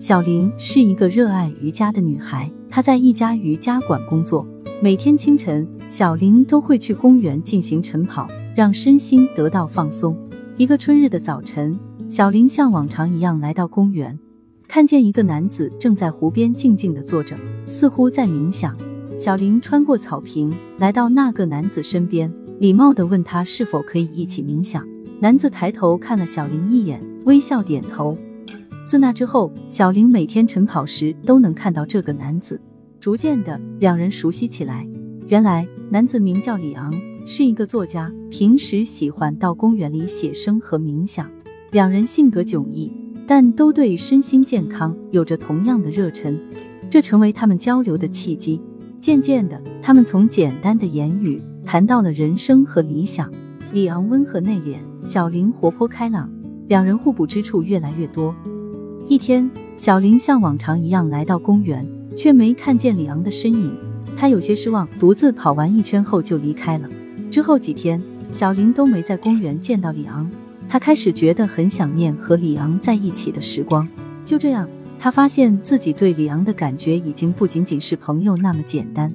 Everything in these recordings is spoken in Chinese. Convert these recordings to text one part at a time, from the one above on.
小林是一个热爱瑜伽的女孩，她在一家瑜伽馆工作。每天清晨，小林都会去公园进行晨跑，让身心得到放松。一个春日的早晨，小林像往常一样来到公园，看见一个男子正在湖边静静的坐着，似乎在冥想。小林穿过草坪，来到那个男子身边，礼貌的问他是否可以一起冥想。男子抬头看了小林一眼，微笑点头。自那之后，小林每天晨跑时都能看到这个男子。逐渐的，两人熟悉起来。原来，男子名叫李昂，是一个作家，平时喜欢到公园里写生和冥想。两人性格迥异，但都对身心健康有着同样的热忱，这成为他们交流的契机。渐渐的，他们从简单的言语谈到了人生和理想。李昂温和内敛，小林活泼开朗，两人互补之处越来越多。一天，小林像往常一样来到公园，却没看见李昂的身影。他有些失望，独自跑完一圈后就离开了。之后几天，小林都没在公园见到李昂。他开始觉得很想念和李昂在一起的时光。就这样，他发现自己对李昂的感觉已经不仅仅是朋友那么简单。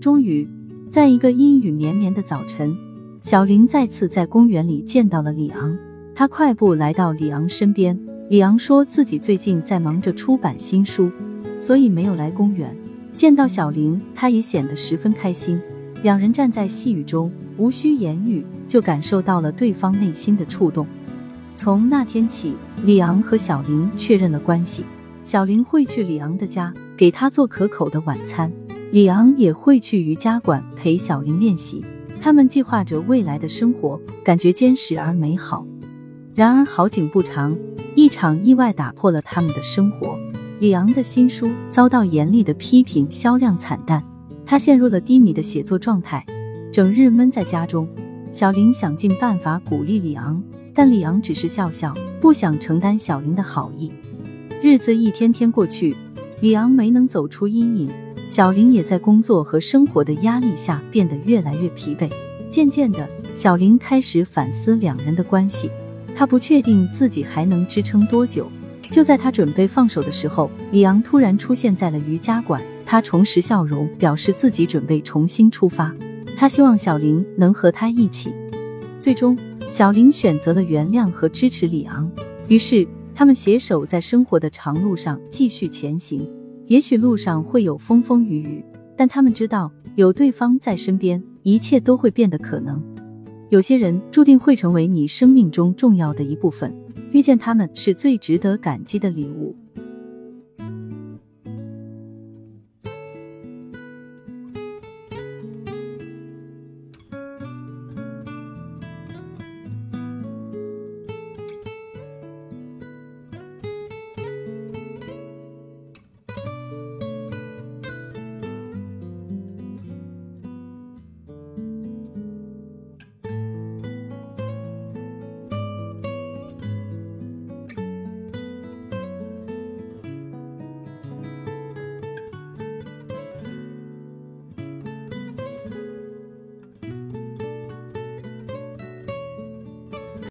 终于，在一个阴雨绵绵的早晨，小林再次在公园里见到了李昂。他快步来到李昂身边。李昂说自己最近在忙着出版新书，所以没有来公园。见到小林，他也显得十分开心。两人站在细雨中，无需言语就感受到了对方内心的触动。从那天起，李昂和小林确认了关系。小林会去李昂的家给他做可口的晚餐，李昂也会去瑜伽馆陪小林练习。他们计划着未来的生活，感觉坚实而美好。然而好景不长。一场意外打破了他们的生活。李昂的新书遭到严厉的批评，销量惨淡，他陷入了低迷的写作状态，整日闷在家中。小林想尽办法鼓励李昂，但李昂只是笑笑，不想承担小林的好意。日子一天天过去，李昂没能走出阴影，小林也在工作和生活的压力下变得越来越疲惫。渐渐的，小林开始反思两人的关系。他不确定自己还能支撑多久。就在他准备放手的时候，李昂突然出现在了瑜伽馆。他重拾笑容，表示自己准备重新出发。他希望小林能和他一起。最终，小林选择了原谅和支持李昂。于是，他们携手在生活的长路上继续前行。也许路上会有风风雨雨，但他们知道有对方在身边，一切都会变得可能。有些人注定会成为你生命中重要的一部分，遇见他们是最值得感激的礼物。